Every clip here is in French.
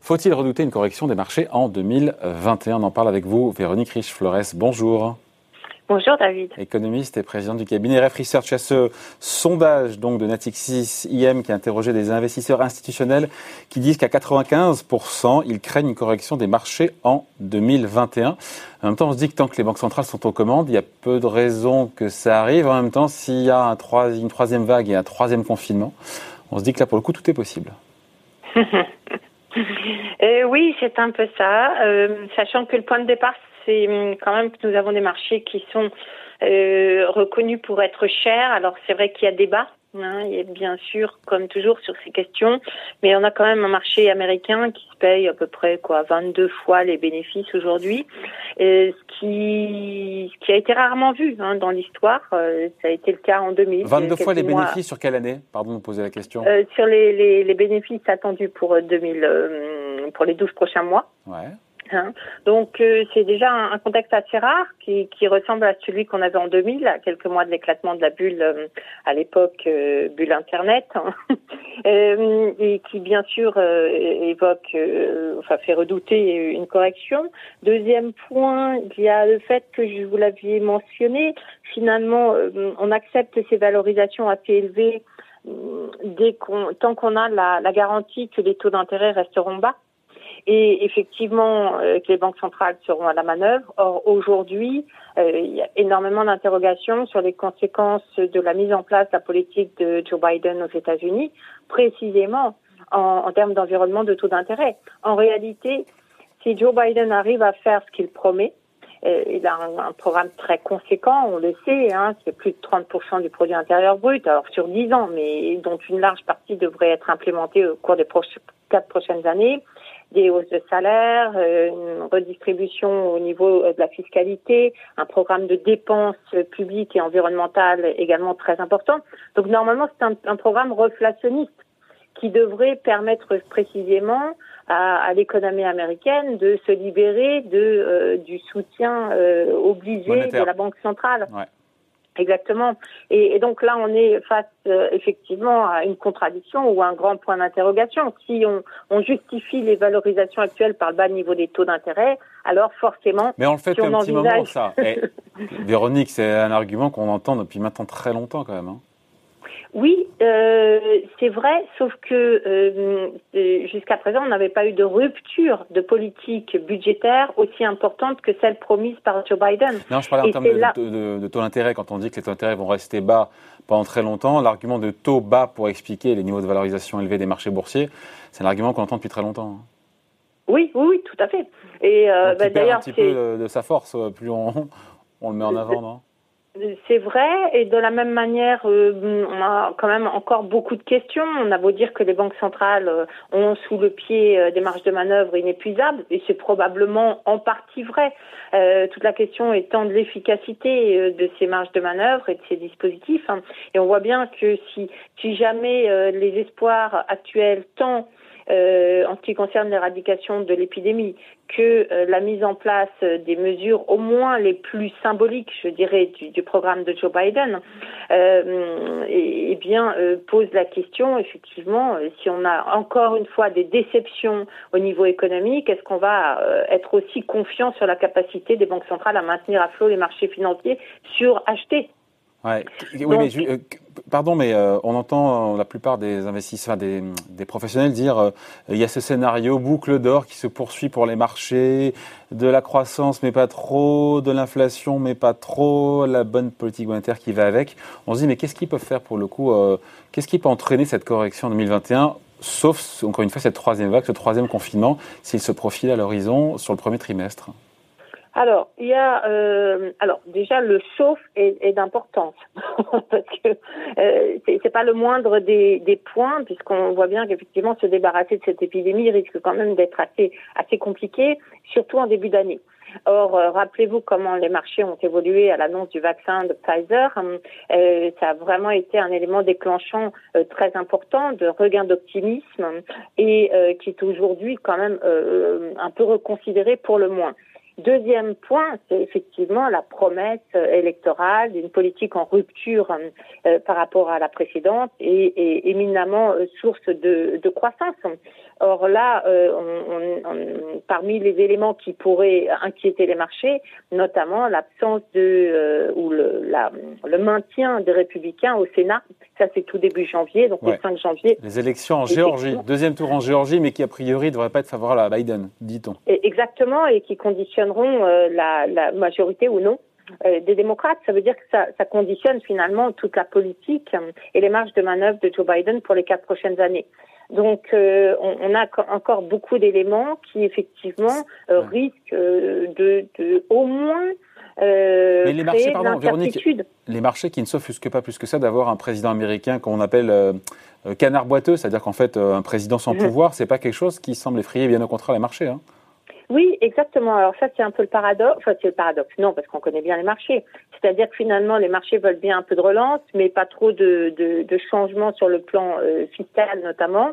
Faut-il redouter une correction des marchés en 2021 On en parle avec vous, Véronique Riche-Flores. Bonjour. Bonjour David. Économiste et président du cabinet Ref Research. À ce sondage donc de Natixis IM qui a interrogé des investisseurs institutionnels qui disent qu'à 95%, ils craignent une correction des marchés en 2021. En même temps, on se dit que tant que les banques centrales sont aux commandes, il y a peu de raisons que ça arrive. En même temps, s'il y a un une troisième vague et un troisième confinement, on se dit que là, pour le coup, tout est possible. Euh, oui, c'est un peu ça. Euh, sachant que le point de départ, c'est hum, quand même que nous avons des marchés qui sont euh, reconnus pour être chers. Alors c'est vrai qu'il y a débat. Hein, et bien sûr, comme toujours sur ces questions, mais on a quand même un marché américain qui se paye à peu près quoi 22 fois les bénéfices aujourd'hui, ce qui ce qui a été rarement vu hein, dans l'histoire. Euh, ça a été le cas en 2000. 22 fois les bénéfices sur quelle année? Pardon de poser la question. Euh, sur les, les, les, bénéfices attendus pour 2000 euh, pour les 12 prochains mois. Ouais. Hein. Donc euh, c'est déjà un, contexte assez rare qui, qui ressemble à celui qu'on avait en 2000, à quelques mois de l'éclatement de la bulle euh, à l'époque euh, bulle Internet, hein. et qui bien sûr évoque, enfin fait redouter une correction. Deuxième point, il y a le fait que je vous l'aviez mentionné, finalement on accepte ces valorisations assez élevées dès qu'on, tant qu'on a la, la garantie que les taux d'intérêt resteront bas et effectivement euh, que les banques centrales seront à la manœuvre. Or, aujourd'hui, euh, il y a énormément d'interrogations sur les conséquences de la mise en place de la politique de Joe Biden aux États-Unis, précisément en, en termes d'environnement de taux d'intérêt. En réalité, si Joe Biden arrive à faire ce qu'il promet, euh, il a un, programme très conséquent, on le sait, hein, c'est plus de 30% du produit intérieur brut, alors sur 10 ans, mais dont une large partie devrait être implémentée au cours des quatre prochaines années des hausses de salaire, euh, une redistribution au niveau de la fiscalité, un programme de dépenses publiques et environnementales également très important. Donc normalement, c'est un, un, programme reflationniste qui devrait permettre précisément à, à l'économie américaine de se libérer de euh, du soutien euh, obligé de la banque centrale. Ouais. Exactement. Et, et, donc là, on est face euh, effectivement à une contradiction ou à un grand point d'interrogation. Si on, on, justifie les valorisations actuelles par le bas niveau des taux d'intérêt, alors forcément, mais on le fait si un petit moment ça. Et, Véronique, c'est un argument qu'on entend depuis maintenant très longtemps quand même. Hein. Oui, euh, c'est vrai, sauf que euh, jusqu'à présent, on n'avait pas eu de rupture de politique budgétaire aussi importante que celle promise par Joe Biden. Non, je parlais en termes de, là... de, de, de, taux d'intérêt. Quand on dit que les taux d'intérêt vont rester bas pendant très longtemps, l'argument de taux bas pour expliquer les niveaux de valorisation élevés des marchés boursiers, c'est un argument qu'on entend depuis très longtemps. Oui, oui, oui, tout à fait. Et euh, bah, d'ailleurs, un petit peu de, de, sa force, plus on, on le met en avant, non? C'est vrai, et de la même manière, euh, on a quand même encore beaucoup de questions. On a beau dire que les banques centrales euh, ont sous le pied euh, des marges de manœuvre inépuisables, et c'est probablement en partie vrai. Euh, toute la question étant de l'efficacité de ces marges de manœuvre et de ces dispositifs. Hein. Et on voit bien que si, si jamais les espoirs actuels, tant euh, en ce qui concerne l'éradication de l'épidémie que euh, la mise en place des mesures au moins les plus symboliques, je dirais, du, programme de Joe Biden, euh, et bien euh, pose la question effectivement si on a encore une fois des déceptions au niveau économique, est-ce qu'on va euh, être aussi confiant sur la capacité des banques centrales à maintenir à flot les marchés financiers sur acheter Ouais. Oui, Donc, mais euh, pardon, mais euh, on entend euh, la plupart des investisseurs, des, des professionnels dire euh, il y a ce scénario boucle d'or qui se poursuit pour les marchés, de la croissance mais pas trop, de l'inflation mais pas trop, la bonne politique monétaire qui va avec. On se dit mais qu'est-ce qu'ils peuvent faire pour le coup euh, Qu'est-ce qui peut entraîner cette correction en 2021 Sauf encore une fois cette troisième vague, ce troisième confinement, s'il se profile à l'horizon sur le premier trimestre? Alors, il y a euh, alors déjà le sauf est, est d'importance parce que euh, c'est pas le moindre des, des points puisqu'on voit bien qu'effectivement se débarrasser de cette épidémie risque quand même d'être assez assez compliqué, surtout en début d'année. Or, euh, rappelez-vous comment les marchés ont évolué à l'annonce du vaccin de Pfizer. Euh, ça a vraiment été un élément déclenchant euh, très important de regain d'optimisme et qui est aujourd'hui quand même un peu reconsidéré pour le moins. Deuxième point, c'est effectivement la promesse électorale d'une politique en rupture euh, par rapport à la précédente et, éminemment euh, source de, croissance. Or là, euh, on, on, parmi les éléments qui pourraient inquiéter les marchés, notamment l'absence de ou le, la, le maintien des républicains au Sénat, ça c'est tout début janvier, donc le 5 janvier. Les élections en Géorgie, deuxième tour en Géorgie, mais qui a priori ne devrait pas être favorable à Biden, dit-on. Exactement, et qui conditionneront euh, la, la, majorité ou non euh, des démocrates. Ça veut dire que ça, ça, conditionne finalement toute la politique et les marges de manœuvre de Joe Biden pour les quatre prochaines années. Donc, euh, on, on, a encore beaucoup d'éléments qui effectivement risquent de, de, au moins euh, Mais les marchés, pardon, Véronique, les marchés qui ne s'offusquent pas plus que ça d'avoir un président américain qu'on appelle euh, euh, canard boiteux, c'est-à-dire qu'en fait, un président sans mhm. pouvoir, c'est pas quelque chose qui semble effrayer bien au contraire les marchés. Hein. Oui, exactement. Alors ça, c'est un peu le paradoxe. Enfin, c'est le paradoxe. Non, parce qu'on connaît bien les marchés. C'est-à-dire que finalement, les marchés veulent bien un peu de relance, mais pas trop de, de, de changements sur le plan fiscal, notamment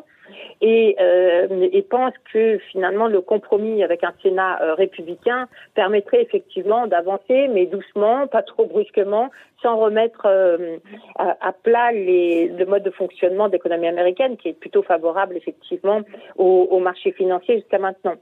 et, euh, et pense que finalement le compromis avec un Sénat euh, républicain permettrait effectivement d'avancer, mais doucement, pas trop brusquement, sans remettre euh, à, plat les, le mode de fonctionnement de l'économie américaine, qui est plutôt favorable effectivement au, au marché financier jusqu'à maintenant.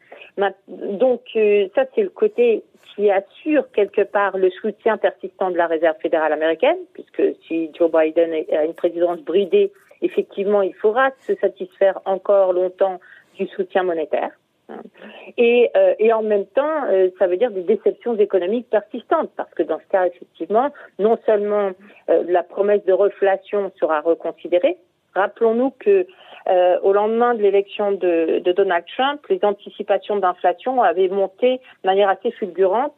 Donc euh, ça, c'est le côté qui assure quelque part le soutien persistant de la Réserve fédérale américaine, puisque si Joe Biden a une présidence bridée, effectivement, il faudra se satisfaire encore longtemps du soutien monétaire. Et, euh, en même temps, euh, ça veut dire des déceptions économiques persistantes, parce que dans ce cas, effectivement, non seulement euh, la promesse de reflation sera reconsidérée, rappelons-nous que au lendemain de l'élection de, de, Donald Trump, les anticipations d'inflation avaient monté de manière assez fulgurante,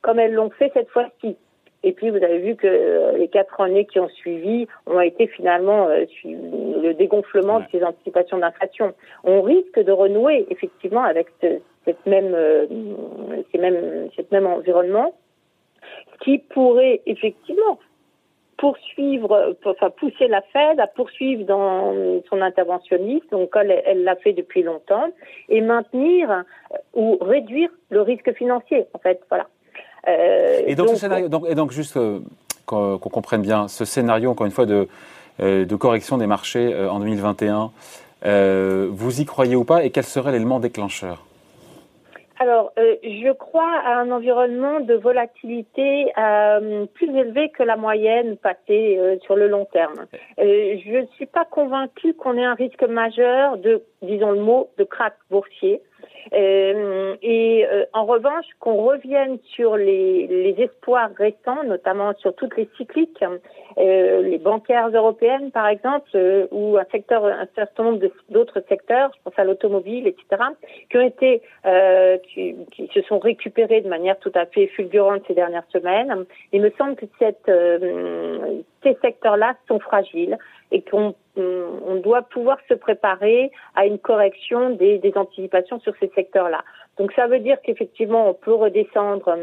comme elles l'ont fait cette fois-ci. Et puis vous avez vu que euh, les quatre années qui ont suivi ont été finalement euh, le dégonflement de ces anticipations d'inflation. On risque de renouer effectivement avec cette même, euh, ces mêmes, cette même environnement, ce qui pourrait effectivement poursuivre, enfin pousser la Fed à poursuivre dans son interventionnisme, donc elle l'a fait depuis longtemps, et maintenir ou réduire le risque financier. En fait, voilà. Euh, et donc, ce scénario, donc, et donc juste euh, qu'on comprenne bien, ce scénario, encore une fois, de, euh, de correction des marchés en 2021, vous y croyez ou pas et quel serait l'élément déclencheur? Alors, je crois à un environnement de volatilité plus élevé que la moyenne passée sur le long terme. je ne suis pas convaincue qu'on ait un risque majeur de, disons le mot, de crack boursier. Euh, et euh, en revanche, qu'on revienne sur les, les, espoirs récents, notamment sur toutes les cycliques, euh, les bancaires européennes par exemple, ou un secteur, un certain nombre d'autres secteurs, je pense à l'automobile, etc., qui ont été, qui, qui, se sont récupérés de manière tout à fait fulgurante ces dernières semaines. Il me semble que cette, ces secteurs-là sont fragiles et qu'on on doit pouvoir se préparer à une correction des, anticipations sur ces secteurs-là. Donc ça veut dire qu'effectivement on peut redescendre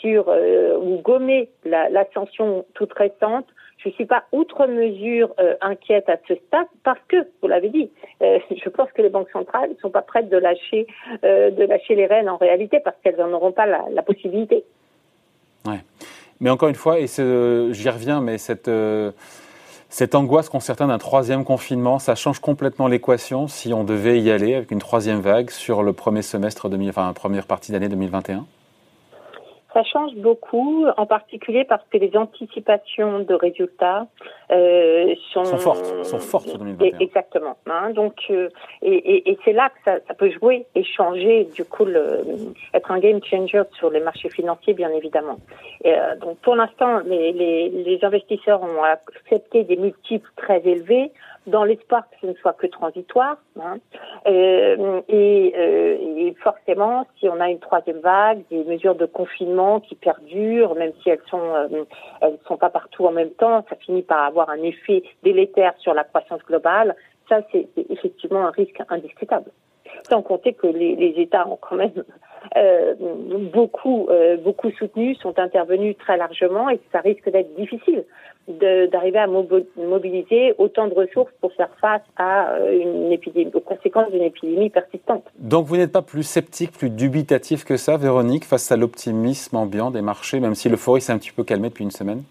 sur euh, ou gommer l'ascension toute récente. Je ne suis pas outre mesure euh, inquiète à ce stade parce que, vous l'avez dit, euh, je pense que les banques centrales ne sont pas prêtes de lâcher, de lâcher les rênes en réalité parce qu'elles n'en auront pas la, la possibilité. Ouais. Mais encore une fois, et j'y reviens, mais cette cette angoisse concernant d'un troisième confinement, ça change complètement l'équation si on devait y aller avec une troisième vague sur le premier semestre, 2000, enfin, première partie d'année 2021 ça change beaucoup, en particulier parce que les anticipations de résultats euh, sont, sont fortes, sont fortes sur 2021. Exactement. Hein, donc, euh, et, et, et c'est là que ça, ça, peut jouer et changer, du coup, le, être un game changer sur les marchés financiers, bien évidemment. Et, euh, donc, pour l'instant, les, les, les investisseurs ont accepté des multiples très élevés dans l'espoir que ce ne soit que transitoire. Hein. Euh, et, euh, et, forcément, si on a une troisième vague, des mesures de confinement qui perdurent, même si elles sont euh, elles sont pas partout en même temps, ça finit par avoir un effet délétère sur la croissance globale. Ça, c'est effectivement un risque indiscutable. Sans compter que les, États ont quand même euh, beaucoup, euh, beaucoup soutenu, sont intervenus très largement et ça risque d'être difficile. D'arriver à mobiliser autant de ressources pour faire face à euh, une épidémie, aux conséquences d'une épidémie persistante. Donc vous n'êtes pas plus sceptique, plus dubitatif que ça, Véronique, face à l'optimisme ambiant des marchés, même si l'euphorie s'est un petit peu calmée depuis une semaine?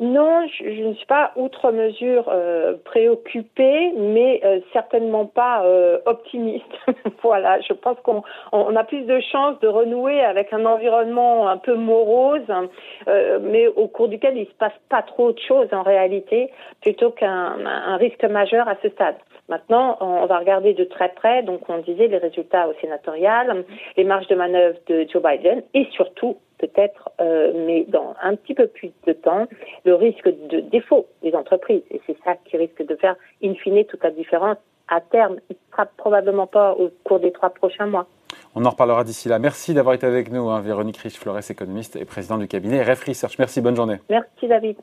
Non, je, ne suis pas outre mesure euh, préoccupée, mais euh, certainement pas euh, optimiste. voilà, je pense qu'on on a plus de chances de renouer avec un environnement un peu morose, mais au cours duquel il se passe pas trop de choses en réalité, plutôt qu'un risque majeur à ce stade. Maintenant, on va regarder de très près, donc on disait les résultats au sénatorial, les marges de manœuvre de Joe Biden et surtout peut-être, euh, mais dans un petit peu plus de temps, le risque de défaut des entreprises. Et c'est ça qui risque de faire, in fine, toute la différence à terme. Il ne sera probablement pas au cours des trois prochains mois. On en reparlera d'ici là. Merci d'avoir été avec nous, hein, Véronique Rich-Flores, économiste et président du cabinet RF Research. Merci, bonne journée. Merci, David.